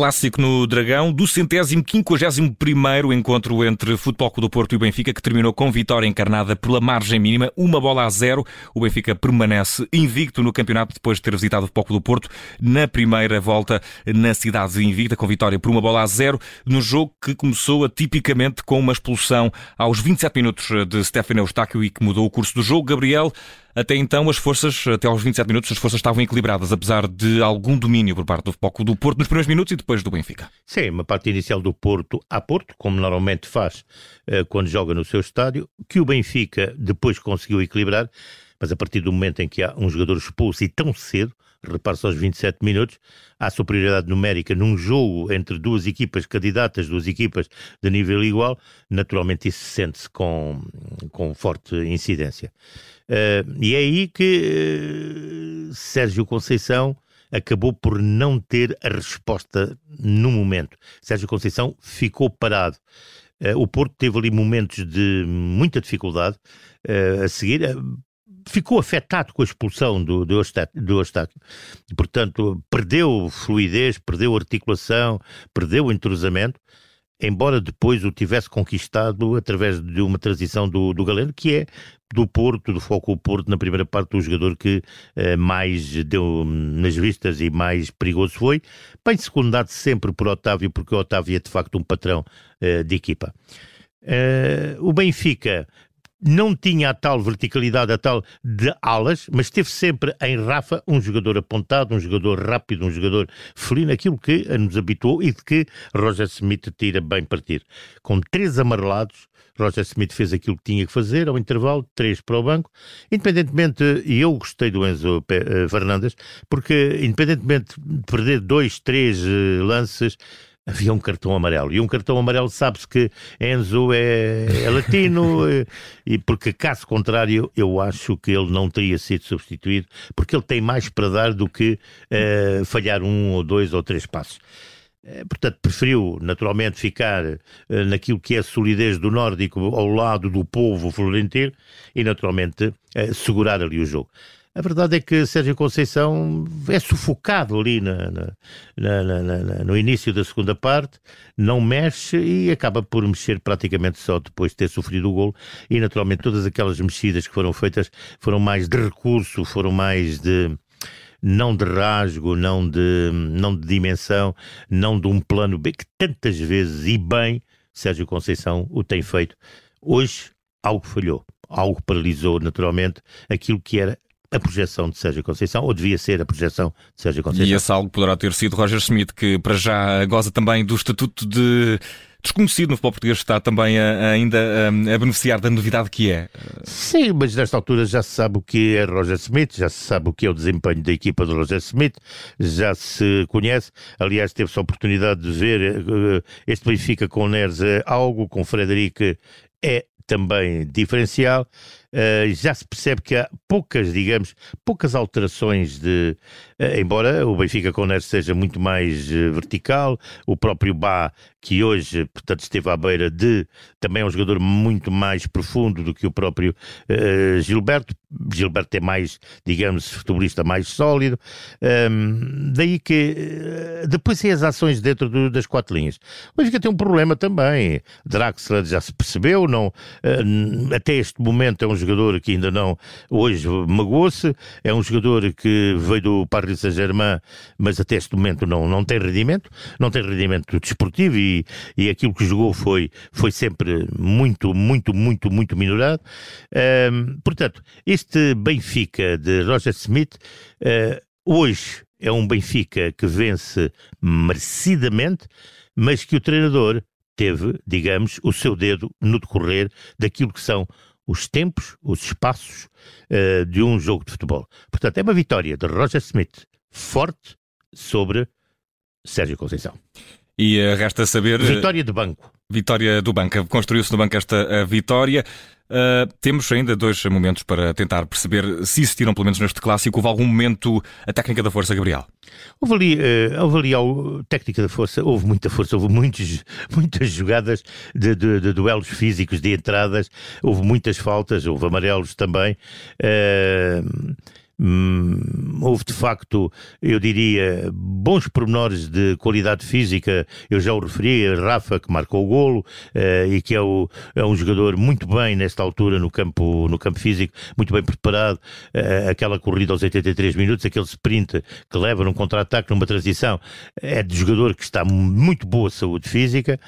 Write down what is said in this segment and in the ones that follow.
clássico no Dragão, do centésimo quinquagésimo primeiro encontro entre Futebol Clube do Porto e o Benfica, que terminou com vitória encarnada pela margem mínima, uma bola a zero. O Benfica permanece invicto no campeonato depois de ter visitado o Futebol Clube do Porto na primeira volta na cidade invicta, com vitória por uma bola a zero, no jogo que começou atipicamente com uma expulsão aos 27 minutos de Stefano Eustáquio e que mudou o curso do jogo. Gabriel, até então, as forças, até aos 27 minutos, as forças estavam equilibradas, apesar de algum domínio por parte do Foco do Porto nos primeiros minutos e depois do Benfica. Sim, uma parte inicial do Porto a Porto, como normalmente faz uh, quando joga no seu estádio, que o Benfica depois conseguiu equilibrar, mas a partir do momento em que há um jogador expulso e tão cedo, repare-se aos 27 minutos, há superioridade numérica num jogo entre duas equipas candidatas, duas equipas de nível igual, naturalmente isso sente-se com, com forte incidência. Uh, e é aí que uh, Sérgio Conceição acabou por não ter a resposta no momento. Sérgio Conceição ficou parado. Uh, o Porto teve ali momentos de muita dificuldade a seguir ficou afetado com a expulsão do, do, Eustáquio, do Eustáquio. Portanto, perdeu fluidez, perdeu articulação, perdeu entrosamento, embora depois o tivesse conquistado através de uma transição do, do Galeno, que é do Porto, do Foco Porto, na primeira parte, o jogador que eh, mais deu nas vistas e mais perigoso foi, bem secundado sempre por Otávio, porque o Otávio é de facto um patrão eh, de equipa. Uh, o Benfica não tinha a tal verticalidade, a tal de alas, mas teve sempre em Rafa um jogador apontado, um jogador rápido, um jogador felino, aquilo que nos habituou e de que Roger Smith tira bem partido. Com três amarelados, Roger Smith fez aquilo que tinha que fazer ao intervalo, três para o banco. Independentemente, e eu gostei do Enzo eh, Fernandes, porque independentemente de perder dois, três eh, lances, havia um cartão amarelo. E um cartão amarelo sabe-se que Enzo é, é latino, e, e, porque caso contrário, eu acho que ele não teria sido substituído, porque ele tem mais para dar do que uh, falhar um ou dois ou três passos. Eh, portanto, preferiu naturalmente ficar uh, naquilo que é a solidez do nórdico ao lado do povo florentino e naturalmente uh, segurar ali o jogo. A verdade é que Sérgio Conceição é sufocado ali na, na, na, no início da segunda parte, não mexe e acaba por mexer praticamente só depois de ter sofrido o gol. E naturalmente todas aquelas mexidas que foram feitas foram mais de recurso, foram mais de não de rasgo, não de, não de dimensão, não de um plano B, que tantas vezes e bem Sérgio Conceição o tem feito. Hoje algo falhou, algo paralisou naturalmente aquilo que era a projeção de Sérgio Conceição, ou devia ser a projeção de Sérgio Conceição. E esse algo poderá ter sido Roger Schmidt, que para já goza também do estatuto de desconhecido no futebol português, está também a, ainda a, a, beneficiar da novidade que é. Sim, mas nesta altura já se sabe o que é Roger Smith, já se sabe o que é o desempenho da equipa de Roger Smith, já se conhece. Aliás, teve-se a oportunidade de ver uh, este Benfica com Neres é algo, com Frederico é também diferencial. Uh, já se percebe que há poucas, digamos, poucas alterações de. Uh, embora o Benfica com Neres seja muito mais uh, vertical, o próprio Bá, que hoje, portanto, esteve à beira de. também é um jogador muito mais profundo do que o próprio Gilberto. Gilberto é mais, digamos, futebolista mais sólido. Um, ehm, daí que. depois tem as ações dentro do, das quatro linhas. O Benfica tem um problema também. Draxler já se percebeu, não, até este momento é um jogador que ainda não, hoje magoou-se, é um jogador que veio do Paris Saint-Germain, mas até este momento não, não tem rendimento, não tem rendimento desportivo e, e aquilo que jogou foi, foi sempre muito, muito, muito, muito minorado. Um, portanto, este Benfica de Roger Smith, uh, hoje é um Benfica que vence merecidamente, mas que o treinador teve, digamos, o seu dedo no decorrer daquilo que são os tempos, os espaços uh, de um jogo de futebol. Portanto, é uma vitória de Roger Smith forte sobre Sérgio Conceição. E uh, resta saber. Vitória de banco. Vitória do banco. Construiu-se no banco esta vitória. Uh, temos ainda dois momentos para tentar perceber se existiram, pelo menos neste clássico, houve algum momento a técnica da força, Gabriel? Houve ali, uh, houve ali a técnica da força, houve muita força, houve muitos, muitas jogadas de, de, de, duelos físicos, de entradas, houve muitas faltas, houve amarelos também. Uh, houve de facto, eu diria, bons pormenores de qualidade física. Eu já o referi, a Rafa, que marcou o golo uh, e que é, o, é, um jogador muito bem nesta altura no campo, no campo físico, muito bem preparado. Uh, aquela corrida aos 83 minutos, aquele sprint que leva num contra-ataque, numa transição, é de jogador que está muito boa saúde física.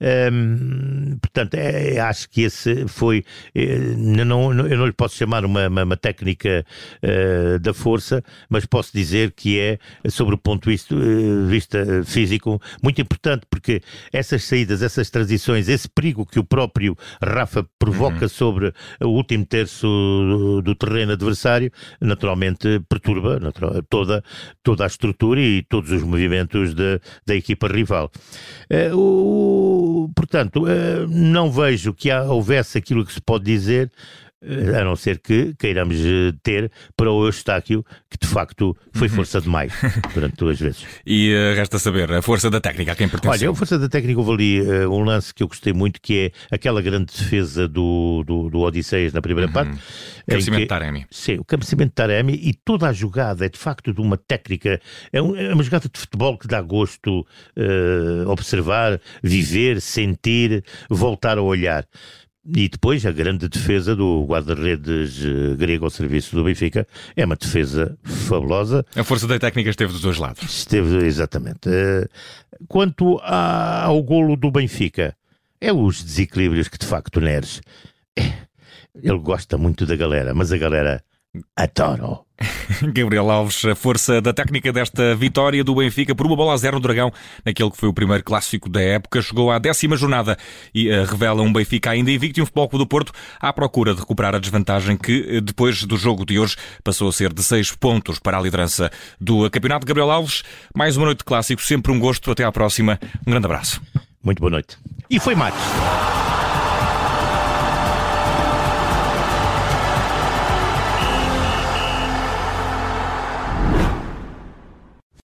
Um, portanto, é, acho que esse foi. Eh, não, eu não lhe posso chamar uma, uma, uma técnica. Uh, da força, mas posso dizer que é, sobre o ponto de vista, uh, vista físico, muito importante, porque essas saídas, essas transições, esse perigo que o próprio Rafa provoca uhum. sobre o último terço do, terreno adversário, naturalmente perturba natural, toda, toda a estrutura e todos os movimentos de, da equipa rival. Uh, o, portanto, uh, não vejo que há, houvesse aquilo que se pode dizer eh, a não ser que queiramos eh, ter para o Eustáquio, que de facto foi uhum. força demais durante duas vezes. E uh, resta saber, a força da técnica, a quem pertence? Olha, a força da técnica houve ali uh, um lance que eu gostei muito, que é aquela grande defesa do, do, do Odisseias na primeira uhum. parte. Cabeceamento de Taremi. Sim, o cabeceamento de Taremi e toda a jogada é de facto de uma técnica, é, um, é uma jogada de futebol que dá gosto uh, observar, viver, sentir, voltar a olhar. E depois a grande defesa do guarda-redes eh, grego ao serviço do Benfica é uma defesa fabulosa. A força da técnica esteve dos dois lados. Esteve, exatamente. Eh, quanto ao golo do Benfica, é os desequilíbrios que de facto Neres. É, ele gosta muito da galera, mas a galera adora. Gabriel Alves, a força da técnica desta vitória do Benfica por uma bola a zero no Dragão, naquele que foi o primeiro clássico da época, chegou à décima jornada e uh, revela um Benfica ainda invicto e um Futebol do Porto à procura de recuperar a desvantagem que, uh, depois do jogo de hoje, passou a ser de seis pontos para a liderança do campeonato. Gabriel Alves, mais uma noite de clássico, sempre um gosto. Até à próxima. Um grande abraço. Muito boa noite. E foi Matos.